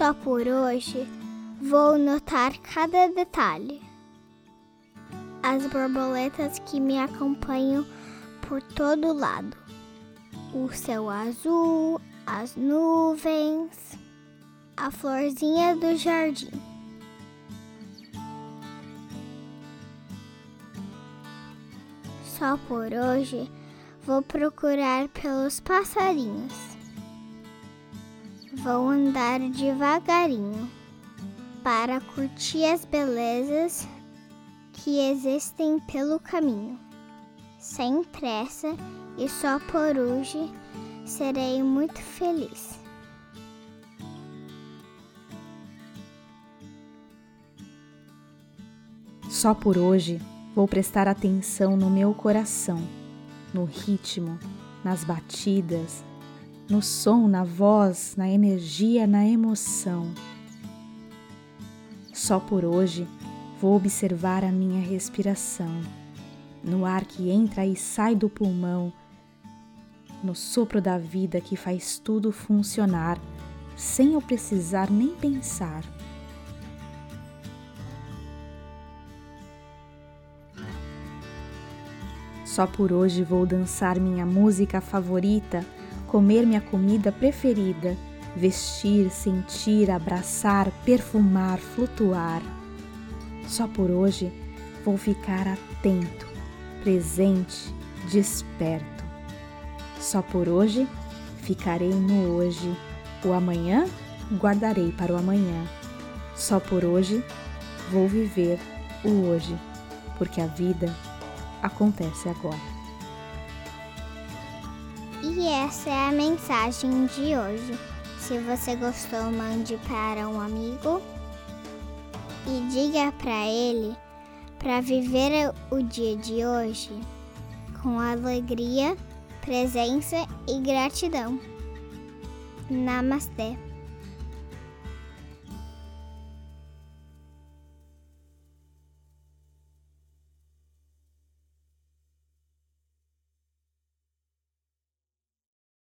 Só por hoje vou notar cada detalhe. As borboletas que me acompanham por todo lado. O céu azul, as nuvens, a florzinha do jardim. Só por hoje vou procurar pelos passarinhos. Vou andar devagarinho para curtir as belezas que existem pelo caminho. Sem pressa e só por hoje serei muito feliz. Só por hoje vou prestar atenção no meu coração, no ritmo, nas batidas, no som, na voz, na energia, na emoção. Só por hoje vou observar a minha respiração, no ar que entra e sai do pulmão, no sopro da vida que faz tudo funcionar, sem eu precisar nem pensar. Só por hoje vou dançar minha música favorita, comer minha comida preferida, vestir, sentir, abraçar, perfumar, flutuar. Só por hoje vou ficar atento, presente, desperto. Só por hoje ficarei no hoje. O amanhã guardarei para o amanhã. Só por hoje vou viver o hoje, porque a vida acontece agora. E essa é a mensagem de hoje. Se você gostou, mande para um amigo e diga para ele para viver o dia de hoje com alegria, presença e gratidão. Namastê.